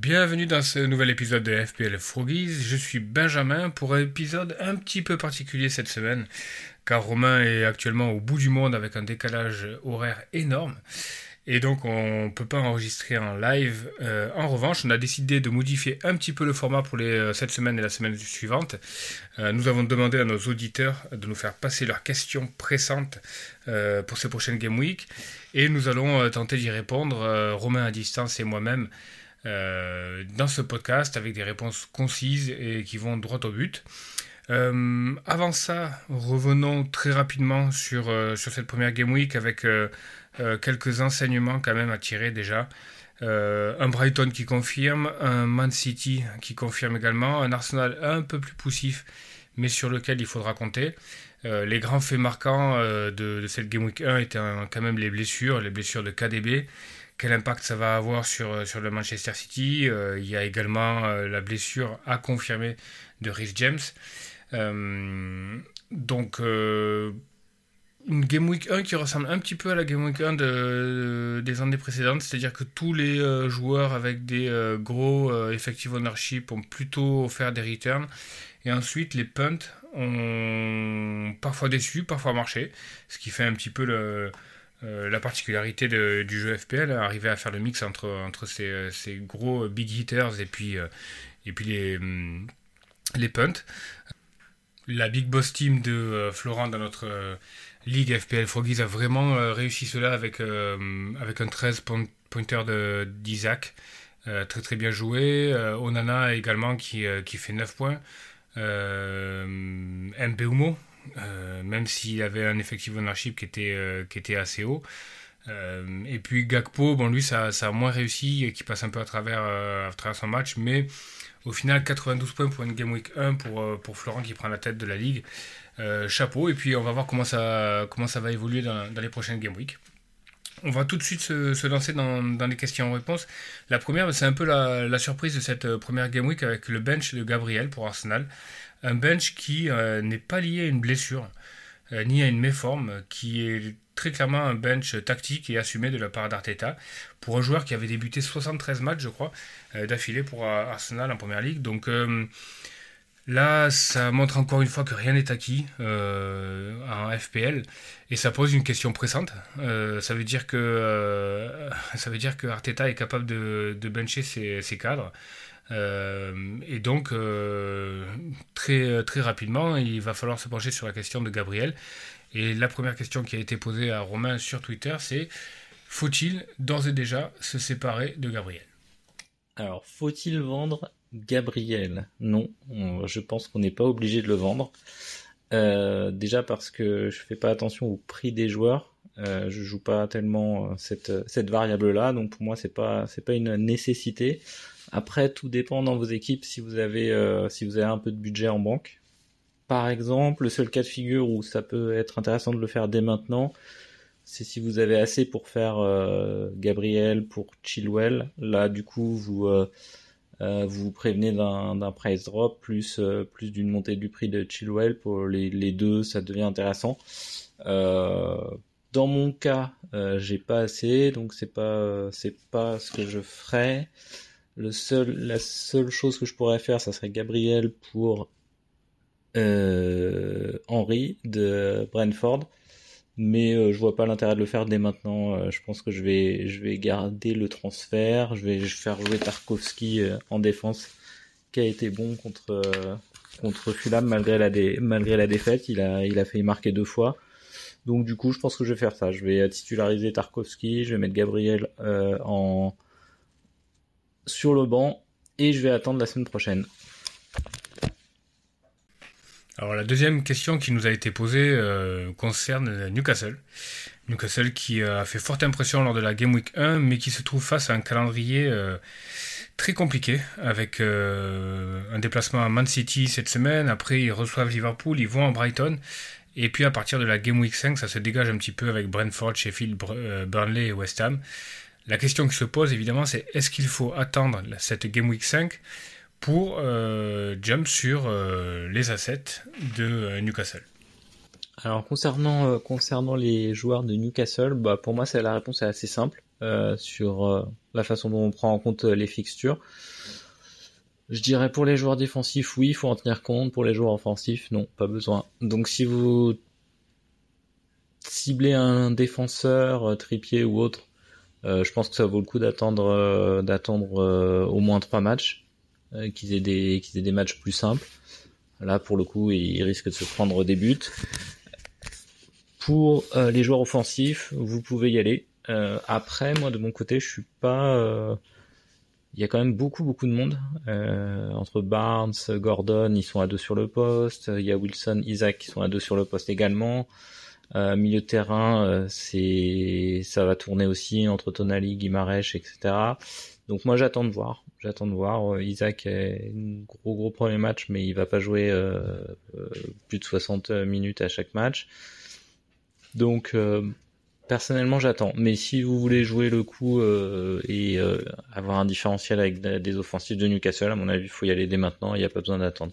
Bienvenue dans ce nouvel épisode de FPL Froggies. Je suis Benjamin pour un épisode un petit peu particulier cette semaine, car Romain est actuellement au bout du monde avec un décalage horaire énorme. Et donc on ne peut pas enregistrer en live. Euh, en revanche, on a décidé de modifier un petit peu le format pour euh, cette semaine et la semaine suivante. Euh, nous avons demandé à nos auditeurs de nous faire passer leurs questions pressantes pour ces prochaines Game Week. Et nous allons tenter d'y répondre, Romain à distance et moi-même, euh, dans ce podcast avec des réponses concises et qui vont droit au but. Euh, avant ça, revenons très rapidement sur, euh, cette première Game Week avec quelques enseignements quand même à tirer déjà. Un Brighton qui confirme, un Man City qui confirme également, un Arsenal un peu plus poussif, mais sur lequel il faudra compter. Les grands faits marquants de, cette Game Week 1 étaient quand même les blessures, les blessures de KDB. Quel impact ça va avoir sur, euh, sur le Manchester City Euh, Il y a également euh, la blessure à confirmer de Rhys James. Donc, une Game Week 1 qui ressemble un petit peu à la Game Week 1 de, de- des années précédentes, c'est-à-dire que tous les joueurs avec des gros effective ownership ont plutôt offert des returns. Et ensuite, les punts ont parfois déçu, parfois marché, ce qui fait un petit peu le, euh, la particularité du jeu FPL, arriver à faire le mix entre, euh, ces gros big hitters et puis, euh, hum, les punts. La big boss team de euh, Florent dans notre euh, ligue FPL Froggies a vraiment euh, réussi cela avec, euh, un 13 point- pointer d'Isaac. Euh, très très bien joué. Euh, Onana également qui, euh, fait 9 points. Euh, euh, même s'il avait un effective ownership qui était, euh, qui était assez haut. Euh, et puis Gakpo, bon lui ça, ça a moins réussi, et qui passe un peu à travers, à travers son match, mais au final 92 points pour une Game Week 1 pour, pour Florent qui prend la tête de la ligue. Chapeau, et puis on va voir comment ça, comment ça va évoluer dans, les prochaines Game Week. On va tout de suite se, se lancer dans, dans les questions-réponses. La première, c'est un peu la, la surprise de cette première Game Week avec le bench de Gabriel pour Arsenal. Un bench qui euh, n'est pas lié à une blessure, euh, ni à une méforme, qui est très clairement un bench tactique et assumé de la part d'Arteta pour un joueur qui avait débuté 73 matchs, je crois, euh, d'affilée pour euh, Arsenal en première ligue. Donc euh, là, ça montre encore une fois que rien n'est acquis euh, en FPL et ça pose une question pressante. Euh, ça veut dire que euh, ça veut dire que Arteta est capable de, de bencher ses cadres. Euh, et donc, euh, très, très rapidement, il va falloir se pencher sur la question de Gabriel. Et la première question qui a été posée à Romain sur Twitter, c'est faut-il d'ores et déjà se séparer de Gabriel? Alors, faut-il vendre Gabriel? Non, on- je pense qu'on n'est pas obligé de le vendre. Euh, déjà parce que je fais pas attention au prix des joueurs. Euh, je joue pas tellement cette, cette variable-là, donc pour moi c'est pas pas une nécessité. Après, tout dépend dans vos équipes si vous avez euh, si vous avez un peu de budget en banque. Par exemple, le seul cas de figure où ça peut être intéressant de le faire dès maintenant, c'est si vous avez assez pour faire euh, Gabriel pour Chilwell. Là, du coup, vous euh, vous prévenez d'un price drop plus plus d'une montée du prix de Chilwell pour les, les deux, ça devient intéressant. Dans mon cas, j'ai pas assez, donc c'est pas c'est pas ce que je ferais. Le seul la seule chose que je pourrais faire, ça serait Gabriel pour euh, Henry de Brentford mais euh, je vois pas l'intérêt de le faire dès maintenant. Euh, je pense que je vais, garder le transfert. Je vais faire jouer Tarkovski euh, en défense, qui a été bon contre contre Fulham malgré la défaite. Il a il a failli marquer deux fois. Donc du coup, je pense que je vais faire ça. Je vais titulariser Tarkovski. Je vais mettre Gabriel en sur le banc et je vais attendre la semaine prochaine. Alors la deuxième question qui nous a été posée euh, concerne Newcastle. Newcastle qui a fait forte impression lors de la Game Week 1, mais qui se trouve face à un calendrier très compliqué, avec un déplacement à Man City cette semaine, après ils reçoivent Liverpool, ils vont à Brighton, et puis à partir de la Game Week 5, ça se dégage un petit peu avec Brentford, Sheffield, Burnley et West Ham. La question qui se pose évidemment, c'est est-ce qu'il faut attendre cette Game Week 5 pour euh, jump sur euh, les assets de euh, Newcastle? Alors concernant, concernant les joueurs de Newcastle, bah, pour moi la réponse est assez simple sur la façon dont on prend en compte les fixtures. Je dirais pour les joueurs défensifs, oui, il faut en tenir compte. Pour les joueurs offensifs, non, pas besoin. Donc si vous ciblez un défenseur, tripier ou autre, je pense que ça vaut le coup d'attendre d'attendre au moins trois matchs euh, qu'ils aient des qu'ils aient des matchs plus simples. Là, pour le coup, ils risquent de se prendre des buts. Pour euh, les joueurs offensifs, vous pouvez y aller. Euh, après, moi, de mon côté, je suis pas. Il y a quand même beaucoup, beaucoup de monde. entre Barnes, Gordon, ils sont à deux sur le poste. Il y a Wilson, Isaac qui sont à deux sur le poste également. Milieu de terrain, c'est ça va tourner aussi entre Tonali, Guimarèche, etc. Donc moi j'attends de voir. J'attends de voir. Euh, Isaac a un gros gros premier match, mais il va pas jouer euh, euh, plus de 60 minutes à chaque match. Donc personnellement j'attends. Mais si vous voulez jouer le coup et avoir un différentiel avec des offensifs de Newcastle, à mon avis, il faut y aller dès maintenant. Il n'y a pas besoin d'attendre.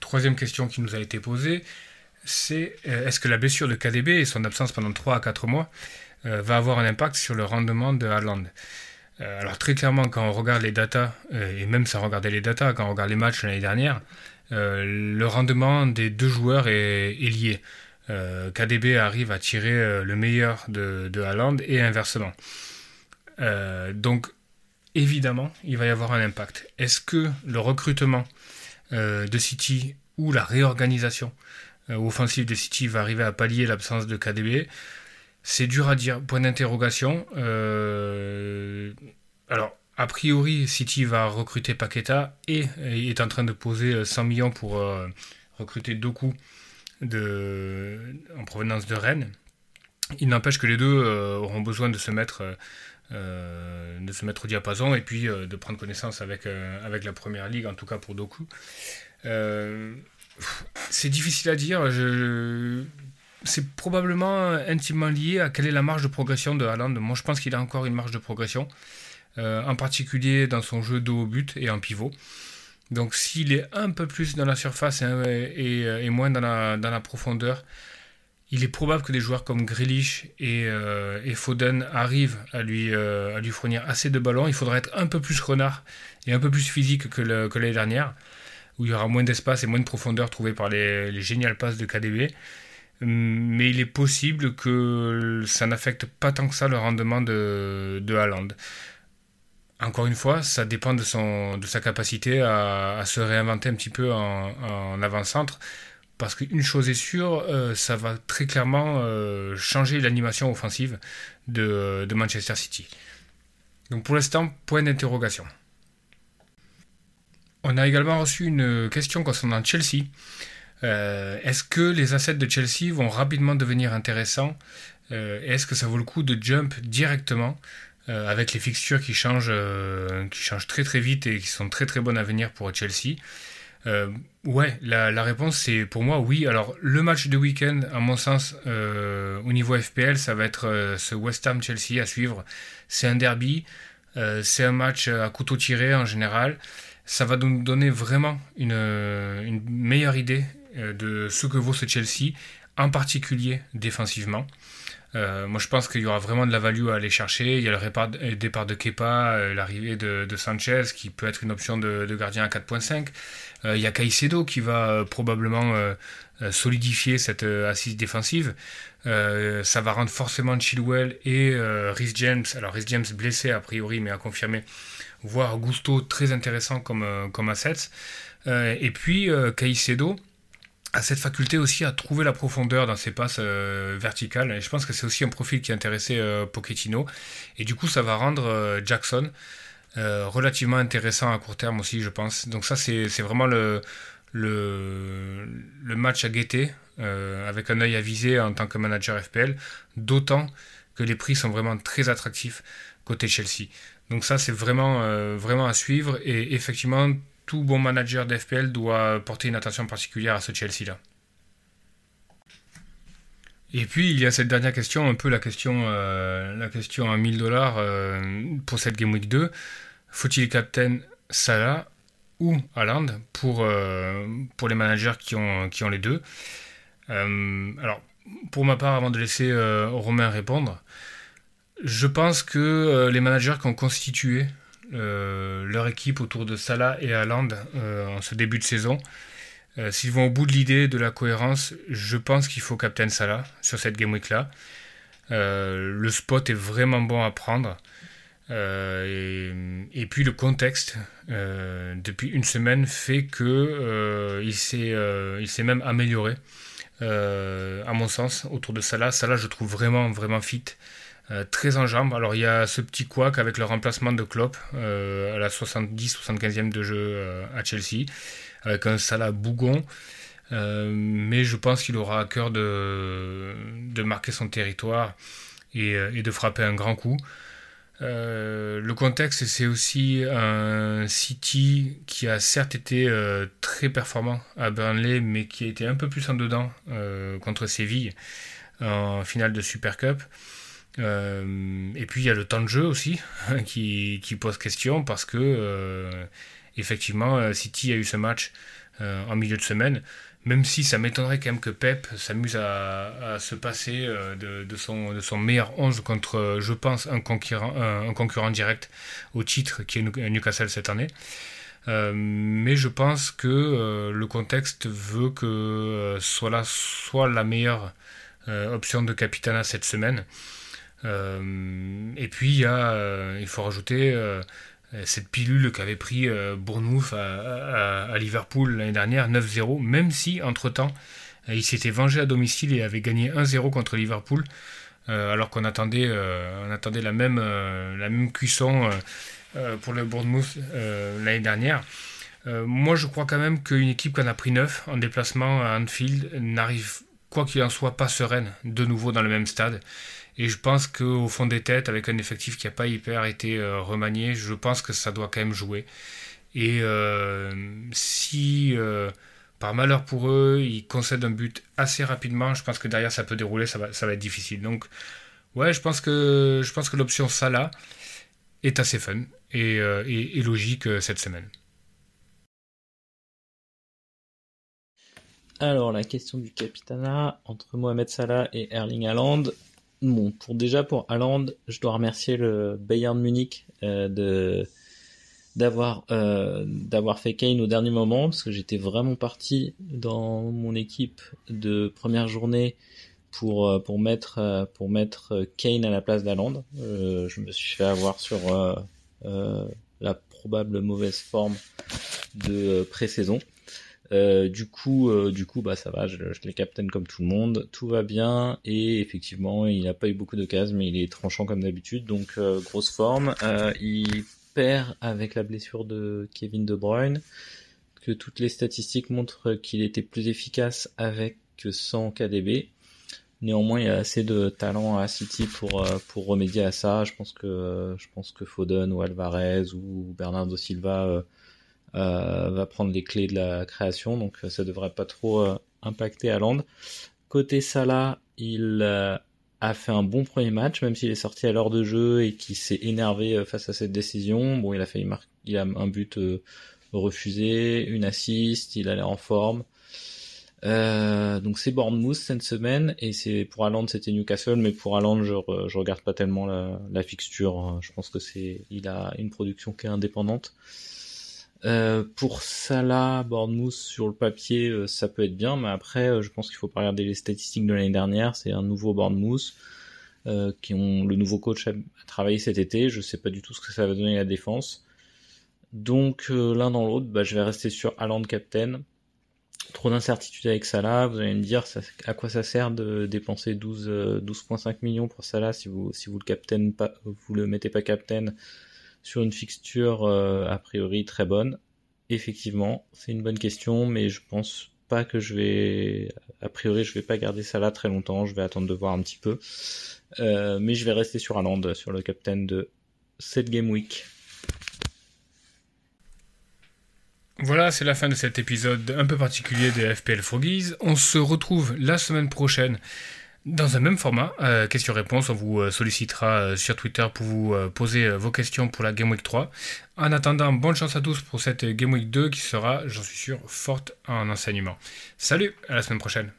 Troisième question qui nous a été posée, c'est est-ce que la blessure de KDB et son absence pendant 3 à 4 mois va avoir un impact sur le rendement de Haaland? Euh, alors très clairement, quand on regarde les datas, euh, et même sans regarder les datas, quand on regarde les matchs l'année dernière, euh, le rendement des deux joueurs est, lié. KDB arrive à tirer le meilleur de, de Haaland et inversement. donc évidemment, il va y avoir un impact. Est-ce que le recrutement de City ou la réorganisation offensive de City va arriver à pallier l'absence de KDB c'est dur à dire. Point d'interrogation. Euh, alors, a priori, City va recruter Paqueta et est en train de poser 100 millions pour euh, recruter Doku de, en provenance de Rennes. Il n'empêche que les deux euh, auront besoin de se mettre de se mettre au diapason et puis de prendre connaissance avec, avec la première ligue, en tout cas pour Doku. C'est difficile à dire. C'est probablement intimement lié à quelle est la marge de progression de Haaland. Moi, je pense qu'il a encore une marge de progression, euh, en particulier dans son jeu dos au but et en pivot. Donc, s'il est un peu plus dans la surface et, moins dans la, profondeur, il est probable que des joueurs comme Grealish et, euh, Foden arrivent à lui, euh, à lui fournir assez de ballons. Il faudra être un peu plus renard et un peu plus physique que l'année dernière, où il y aura moins d'espace et moins de profondeur trouvée par les, les géniales passes de KDB mais il est possible que ça n'affecte pas tant que ça le rendement de, de. Encore une fois, ça dépend de sa capacité à, se réinventer un petit peu en, avant-centre. Parce qu'une chose est sûre, euh, ça va très clairement euh, changer l'animation offensive de, de Manchester City. Donc pour l'instant, point d'interrogation. On a également reçu une question concernant Chelsea. Euh, est-ce que les assets de Chelsea vont rapidement devenir intéressants? Euh, Est-ce que ça vaut le coup de jump directement euh, avec les fixtures qui changent, qui changent très très vite et qui sont très très bonnes à venir pour Chelsea? Ouais, la, réponse c'est pour moi oui. Alors le match de week-end, à mon sens, au niveau FPL, ça va être ce West Ham Chelsea à suivre. C'est un derby, c'est un match à couteau tiré en général ça va nous donner vraiment une, une, meilleure idée euh, de ce que vaut ce Chelsea, en particulier défensivement. Euh, moi, je pense qu'il y aura vraiment de la value à aller chercher. Il y a le, départ de Kepa, euh, l'arrivée de, Sanchez, qui peut être une option de, gardien à 4.5. il y a Caicedo qui va probablement solidifier cette assise défensive. ça va rendre forcément Chilwell et Rhys James, alors Rhys James blessé a priori, mais à confirmer, voire Gusto très intéressant comme, comme assets. et puis Caicedo, a cette faculté aussi à trouver la profondeur dans ses passes euh, verticales. Et je pense que c'est aussi un profil qui intéressait euh, Pochettino. Et du coup, ça va rendre euh, Jackson relativement intéressant à court terme aussi, je pense. Donc ça, c'est vraiment le match à guetter avec un œil avisé en tant que manager FPL, d'autant que les prix sont vraiment très attractifs côté Chelsea. Donc ça, c'est vraiment, vraiment à suivre. Et effectivement, tout bon manager d'FPL doit porter une attention particulière à ce Chelsea-là. Et puis il y a cette dernière question, un peu la question, euh, la question à 1000 dollars euh, pour cette Game Week 2. Faut-il captain Salah ou Haaland pour, euh, pour les managers qui ont, qui ont les deux? Alors, pour ma part, avant de laisser Romain répondre, je pense que les managers qui ont constitué leur équipe autour de Salah et Haaland en ce début de saison euh, s'ils vont au bout de l'idée de la cohérence, je pense qu'il faut Captain Salah sur cette Game Week là. Euh, le spot est vraiment bon à prendre. Euh, et, puis le contexte depuis une semaine fait que il s'est même amélioré à mon sens autour de Salah. Salah je trouve vraiment vraiment fit. Très en. Alors il y a ce petit couac avec le remplacement de Klopp à la 70-75e de jeu à Chelsea avec un Salah bougon. Euh, mais je pense qu'il aura à cœur de, marquer son territoire et, euh, de frapper un grand coup. Euh, le contexte, c'est aussi un City qui a certes été très performant à Burnley, mais qui a été un peu plus en dedans contre Séville en finale de Super Cup. Et puis il y a le temps de jeu aussi qui, pose question parce que effectivement, euh, City a eu ce match euh, en milieu de semaine, même si ça m'étonnerait quand même que Pep s'amuse à, se passer euh, de, son, meilleur 11 contre, je pense, un concurrent, direct au titre qui est Newcastle cette année. mais je pense que le contexte veut que soit la meilleure option de Capitana cette semaine. Et puis il, y a, il faut rajouter euh, cette pilule qu'avait pris euh, Bournemouth à, Liverpool l'année dernière, 9-0, même si entre-temps euh, il s'était vengé à domicile et avait gagné 1-0 contre Liverpool, alors qu'on attendait, on attendait la même, la même cuisson pour le Bournemouth l'année dernière. moi, je crois quand même qu'une équipe qui en a pris 9 en déplacement à Anfield n'arrive, quoi qu'il en soit, pas sereine de nouveau dans le même stade. Et je pense qu'au fond des têtes, avec un effectif qui n'a pas hyper été euh, remanié, je pense que ça doit quand même jouer. Et euh, si euh, par malheur pour eux, ils concèdent un but assez rapidement, je pense que derrière ça peut dérouler, ça va, être difficile. Donc ouais, je pense que, que l'option Salah est assez fun et, et, et logique cette semaine. Alors, la question du capitana entre Mohamed Salah et Erling Haaland. Bon, pour déjà pour Haaland, je dois remercier le Bayern Munich euh, de d'avoir euh, d'avoir fait Kane au dernier moment parce que j'étais vraiment parti dans mon équipe de première journée pour euh, pour mettre pour mettre Kane à la place d'Haaland. je me suis fait avoir sur la probable mauvaise forme de pré-saison. Euh, du coup, euh, du coup, bah ça va, je, je les captain comme tout le monde, tout va bien et effectivement, il n'a pas eu beaucoup de cases, mais il est tranchant comme d'habitude, donc euh, grosse forme. il perd avec la blessure de Kevin De Bruyne, que toutes les statistiques montrent qu'il était plus efficace avec que sans KDB. Néanmoins, il y a assez de talent à City pour remédier à ça. Je pense que je pense que Foden ou Alvarez ou Bernardo Silva va prendre les clés de la création, donc euh, ça devrait pas trop euh, impacter Haaland. Côté Salah, il a fait un bon premier match, même s'il est sorti à l'heure de jeu et qu'il s'est énervé face à cette décision. Bon, il a fait il a un but refusé, une assist, il a l'air en forme. Euh, donc c'est Bournemouth cette semaine et c'est pour Haaland c'était Newcastle, mais pour Haaland je, regarde pas tellement la, la fixture. Je pense que c'est il a une production qui est indépendante. Euh, pour Salah, Bournemouth sur le papier, euh, ça peut être bien, mais après, euh, je pense qu'il faut pas regarder les statistiques de l'année dernière. C'est un nouveau Bournemouth qui ont le nouveau coach a, travaillé cet été. Je sais pas du tout ce que ça va donner à la défense. Donc l'un dans l'autre, bah, je vais rester sur Haaland captain. Trop d'incertitude avec Salah. Vous allez me dire à quoi ça sert de dépenser 12 12,5 millions pour Salah si vous si vous le captain pas vous le mettez pas captain sur une fixture euh, a priori très bonne. effectivement, c'est une bonne question, mais je pense pas que je vais, a priori, je vais pas garder ça là très longtemps. Je vais attendre de voir un petit peu, euh, mais je vais rester sur Aland, sur le captain de cette game week. Voilà, c'est la fin de cet épisode un peu particulier des FPL Froggies. On se retrouve la semaine prochaine dans un même format, euh, question-réponse, on vous euh, sollicitera euh, sur Twitter pour vous poser vos questions pour la Game Week 3. En attendant, bonne chance à tous pour cette Game Week 2 qui sera, j'en suis sûr, forte en enseignement. Salut, à la semaine prochaine.